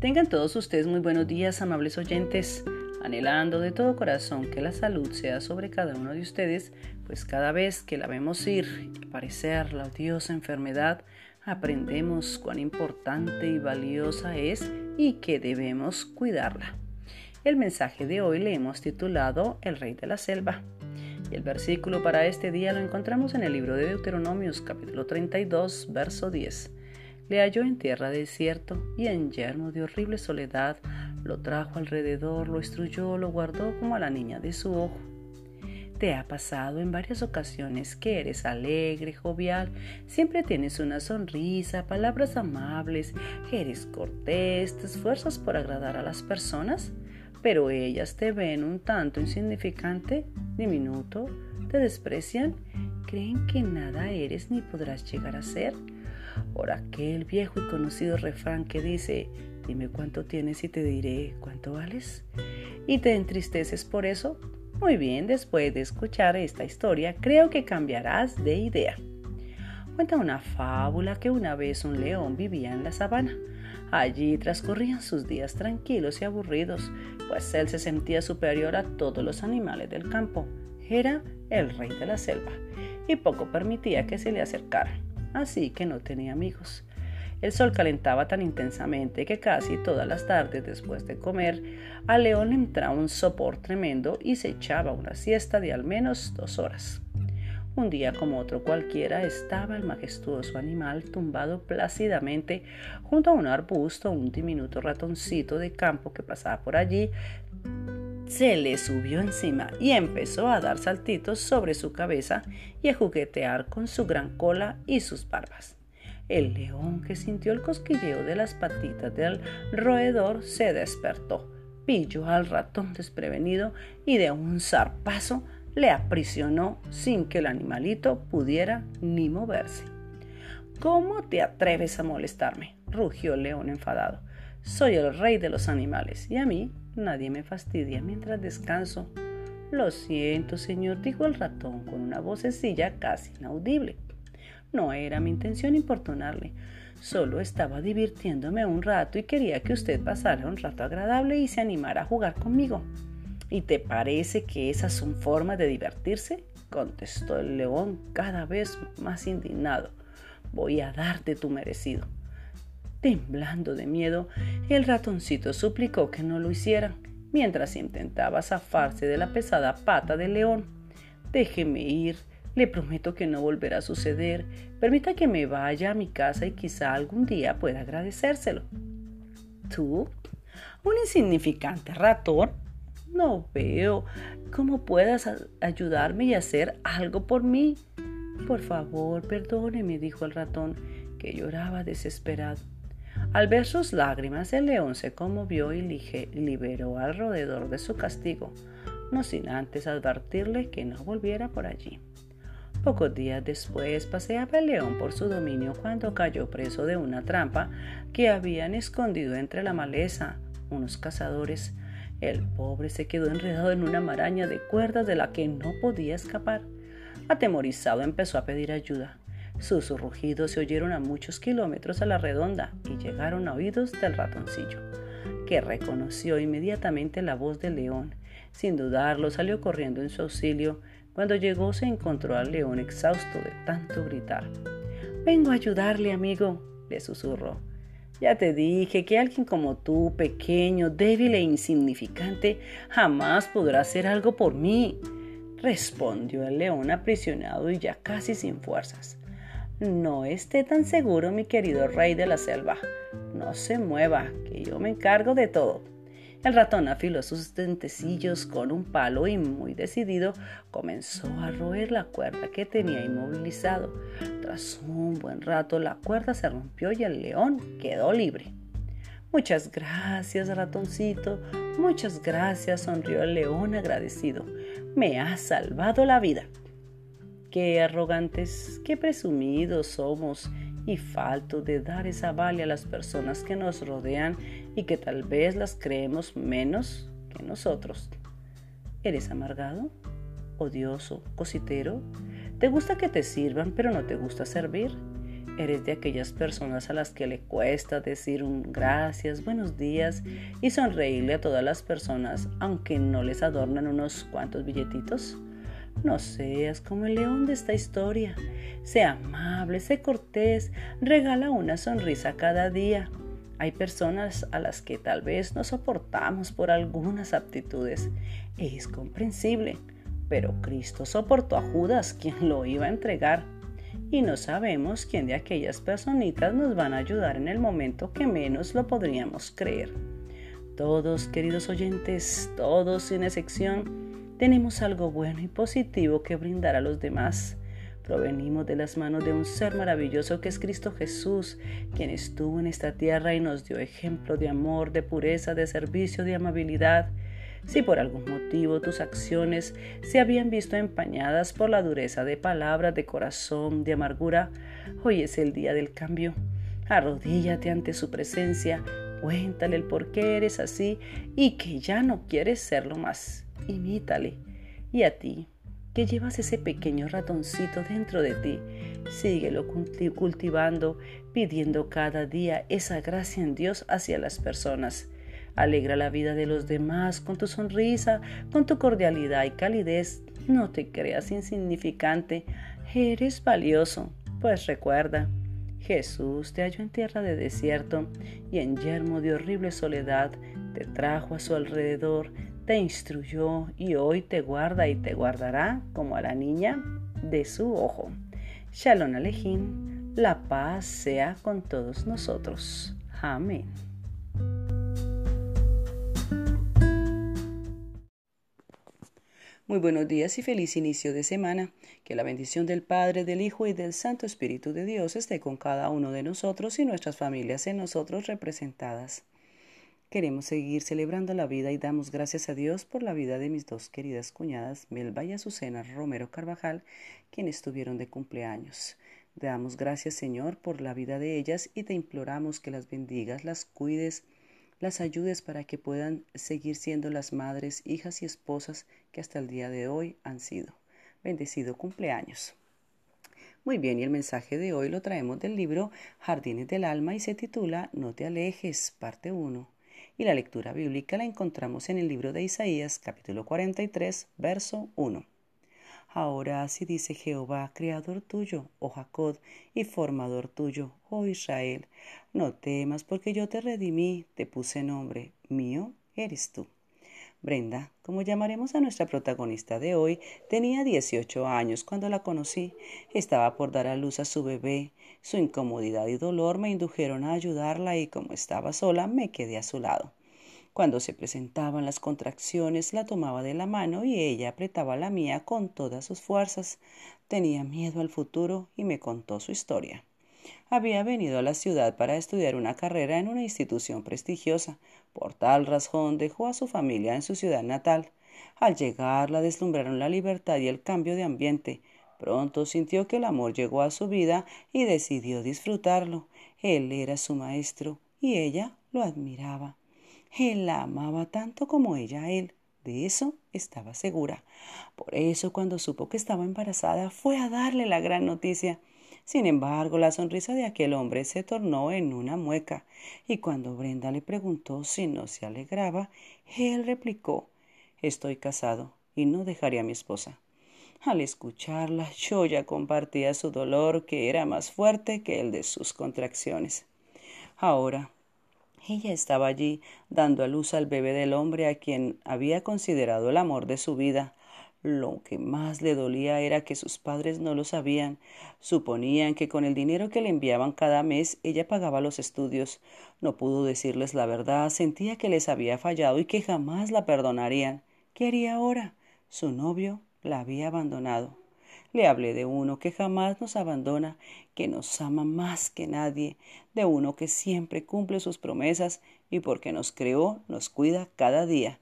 Tengan todos ustedes muy buenos días, amables oyentes, anhelando de todo corazón que la salud sea sobre cada uno de ustedes, pues cada vez que la vemos ir y aparecer la odiosa enfermedad, aprendemos cuán importante y valiosa es y que debemos cuidarla. El mensaje de hoy le hemos titulado El Rey de la Selva. Y el versículo para este día lo encontramos en el libro de Deuteronomios capítulo 32, verso 10. Le halló en tierra desierto y en yermo de horrible soledad, lo trajo alrededor, lo instruyó, lo guardó como a la niña de su ojo. Te ha pasado en varias ocasiones que eres alegre, jovial, siempre tienes una sonrisa, palabras amables, eres cortés, te esfuerzas por agradar a las personas, pero ellas te ven un tanto insignificante, diminuto, te desprecian, creen que nada eres ni podrás llegar a ser por aquel viejo y conocido refrán que dice, dime cuánto tienes y te diré cuánto vales. ¿Y te entristeces por eso? Muy bien, después de escuchar esta historia, creo que cambiarás de idea. Cuenta una fábula que una vez un león vivía en la sabana. Allí transcurrían sus días tranquilos y aburridos, pues él se sentía superior a todos los animales del campo. Era el rey de la selva y poco permitía que se le acercaran así que no tenía amigos. El sol calentaba tan intensamente que casi todas las tardes después de comer, a León le entraba un sopor tremendo y se echaba una siesta de al menos dos horas. Un día como otro cualquiera estaba el majestuoso animal tumbado plácidamente junto a un arbusto, un diminuto ratoncito de campo que pasaba por allí, se le subió encima y empezó a dar saltitos sobre su cabeza y a juguetear con su gran cola y sus barbas. El león, que sintió el cosquilleo de las patitas del roedor, se despertó, pilló al ratón desprevenido y de un zarpazo le aprisionó sin que el animalito pudiera ni moverse. ¿Cómo te atreves a molestarme? rugió el león enfadado. Soy el rey de los animales y a mí nadie me fastidia mientras descanso. Lo siento, señor, dijo el ratón con una vocecilla casi inaudible. No era mi intención importunarle, solo estaba divirtiéndome un rato y quería que usted pasara un rato agradable y se animara a jugar conmigo. ¿Y te parece que esas son formas de divertirse? contestó el león cada vez más indignado. Voy a darte tu merecido. Temblando de miedo, el ratoncito suplicó que no lo hiciera, mientras intentaba zafarse de la pesada pata del león. Déjeme ir, le prometo que no volverá a suceder. Permita que me vaya a mi casa y quizá algún día pueda agradecérselo. ¿Tú? ¿Un insignificante ratón? No veo cómo puedas ayudarme y hacer algo por mí. Por favor, perdóneme, dijo el ratón, que lloraba desesperado. Al ver sus lágrimas, el león se conmovió y liberó al roedor de su castigo, no sin antes advertirle que no volviera por allí. Pocos días después paseaba el león por su dominio cuando cayó preso de una trampa que habían escondido entre la maleza unos cazadores. El pobre se quedó enredado en una maraña de cuerdas de la que no podía escapar. Atemorizado empezó a pedir ayuda. Sus rugidos se oyeron a muchos kilómetros a la redonda y llegaron a oídos del ratoncillo, que reconoció inmediatamente la voz del león. Sin dudarlo, salió corriendo en su auxilio. Cuando llegó se encontró al león exhausto de tanto gritar. Vengo a ayudarle, amigo, le susurró. Ya te dije que alguien como tú, pequeño, débil e insignificante, jamás podrá hacer algo por mí, respondió el león aprisionado y ya casi sin fuerzas. No esté tan seguro, mi querido rey de la selva. No se mueva, que yo me encargo de todo. El ratón afiló sus dentecillos con un palo y muy decidido comenzó a roer la cuerda que tenía inmovilizado. Tras un buen rato la cuerda se rompió y el león quedó libre. Muchas gracias, ratoncito. Muchas gracias, sonrió el león agradecido. Me has salvado la vida. Qué arrogantes, qué presumidos somos y falto de dar esa vale a las personas que nos rodean y que tal vez las creemos menos que nosotros. ¿Eres amargado? ¿Odioso? ¿Cositero? ¿Te gusta que te sirvan pero no te gusta servir? Eres de aquellas personas a las que le cuesta decir un gracias, buenos días y sonreírle a todas las personas, aunque no les adornan unos cuantos billetitos. No seas como el león de esta historia. Sea amable, sé cortés, regala una sonrisa cada día. Hay personas a las que tal vez no soportamos por algunas aptitudes. Es comprensible, pero Cristo soportó a Judas, quien lo iba a entregar. Y no sabemos quién de aquellas personitas nos van a ayudar en el momento que menos lo podríamos creer. Todos, queridos oyentes, todos sin excepción, tenemos algo bueno y positivo que brindar a los demás. Provenimos de las manos de un ser maravilloso que es Cristo Jesús, quien estuvo en esta tierra y nos dio ejemplo de amor, de pureza, de servicio, de amabilidad. Si por algún motivo tus acciones se habían visto empañadas por la dureza de palabras, de corazón, de amargura, hoy es el día del cambio. Arrodíllate ante su presencia, cuéntale el por qué eres así y que ya no quieres serlo más imítale. Y a ti, que llevas ese pequeño ratoncito dentro de ti, síguelo cultivando, pidiendo cada día esa gracia en Dios hacia las personas. Alegra la vida de los demás con tu sonrisa, con tu cordialidad y calidez. No te creas insignificante, eres valioso. Pues recuerda, Jesús te halló en tierra de desierto y en yermo de horrible soledad, te trajo a su alrededor, te instruyó y hoy te guarda y te guardará como a la niña de su ojo. Shalom Alejín, la paz sea con todos nosotros. Amén. Muy buenos días y feliz inicio de semana. Que la bendición del Padre, del Hijo y del Santo Espíritu de Dios esté con cada uno de nosotros y nuestras familias en nosotros representadas. Queremos seguir celebrando la vida y damos gracias a Dios por la vida de mis dos queridas cuñadas, Melba y Azucena Romero Carvajal, quienes estuvieron de cumpleaños. Damos gracias, Señor, por la vida de ellas y te imploramos que las bendigas, las cuides, las ayudes para que puedan seguir siendo las madres, hijas y esposas que hasta el día de hoy han sido. Bendecido cumpleaños. Muy bien, y el mensaje de hoy lo traemos del libro Jardines del Alma y se titula No te alejes, parte 1 y la lectura bíblica la encontramos en el libro de Isaías capítulo 43, verso 1. Ahora así dice Jehová, creador tuyo, oh Jacob, y formador tuyo, oh Israel, no temas porque yo te redimí, te puse nombre, mío eres tú. Brenda, como llamaremos a nuestra protagonista de hoy, tenía 18 años cuando la conocí. Estaba por dar a luz a su bebé. Su incomodidad y dolor me indujeron a ayudarla y como estaba sola me quedé a su lado. Cuando se presentaban las contracciones la tomaba de la mano y ella apretaba la mía con todas sus fuerzas. Tenía miedo al futuro y me contó su historia. Había venido a la ciudad para estudiar una carrera en una institución prestigiosa. Por tal razón dejó a su familia en su ciudad natal. Al llegar la deslumbraron la libertad y el cambio de ambiente. Pronto sintió que el amor llegó a su vida y decidió disfrutarlo. Él era su maestro y ella lo admiraba. Él la amaba tanto como ella a él. De eso estaba segura. Por eso cuando supo que estaba embarazada fue a darle la gran noticia. Sin embargo, la sonrisa de aquel hombre se tornó en una mueca, y cuando Brenda le preguntó si no se alegraba, él replicó Estoy casado y no dejaré a mi esposa. Al escucharla, yo ya compartía su dolor, que era más fuerte que el de sus contracciones. Ahora, ella estaba allí, dando a luz al bebé del hombre a quien había considerado el amor de su vida, lo que más le dolía era que sus padres no lo sabían. Suponían que con el dinero que le enviaban cada mes ella pagaba los estudios. No pudo decirles la verdad, sentía que les había fallado y que jamás la perdonarían. ¿Qué haría ahora? Su novio la había abandonado. Le hablé de uno que jamás nos abandona, que nos ama más que nadie, de uno que siempre cumple sus promesas y porque nos creó nos cuida cada día.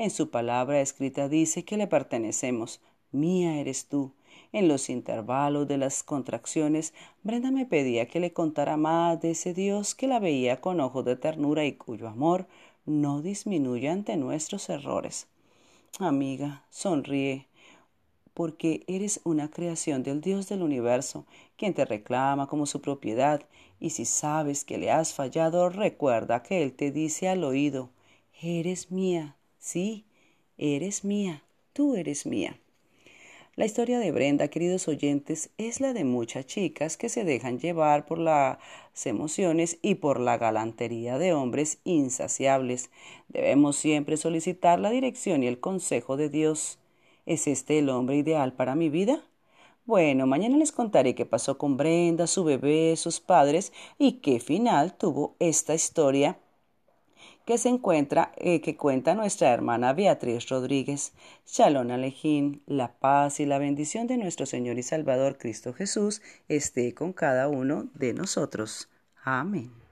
En su palabra escrita dice que le pertenecemos. Mía eres tú. En los intervalos de las contracciones, Brenda me pedía que le contara más de ese Dios que la veía con ojos de ternura y cuyo amor no disminuye ante nuestros errores. Amiga, sonríe, porque eres una creación del Dios del universo, quien te reclama como su propiedad, y si sabes que le has fallado, recuerda que Él te dice al oído, eres mía, sí, eres mía, tú eres mía. La historia de Brenda, queridos oyentes, es la de muchas chicas que se dejan llevar por las emociones y por la galantería de hombres insaciables. Debemos siempre solicitar la dirección y el consejo de Dios. ¿Es este el hombre ideal para mi vida? Bueno, mañana les contaré qué pasó con Brenda, su bebé, sus padres y qué final tuvo esta historia que se encuentra, eh, que cuenta nuestra hermana Beatriz Rodríguez. Shalom Alejín, la paz y la bendición de nuestro Señor y Salvador Cristo Jesús esté con cada uno de nosotros. Amén.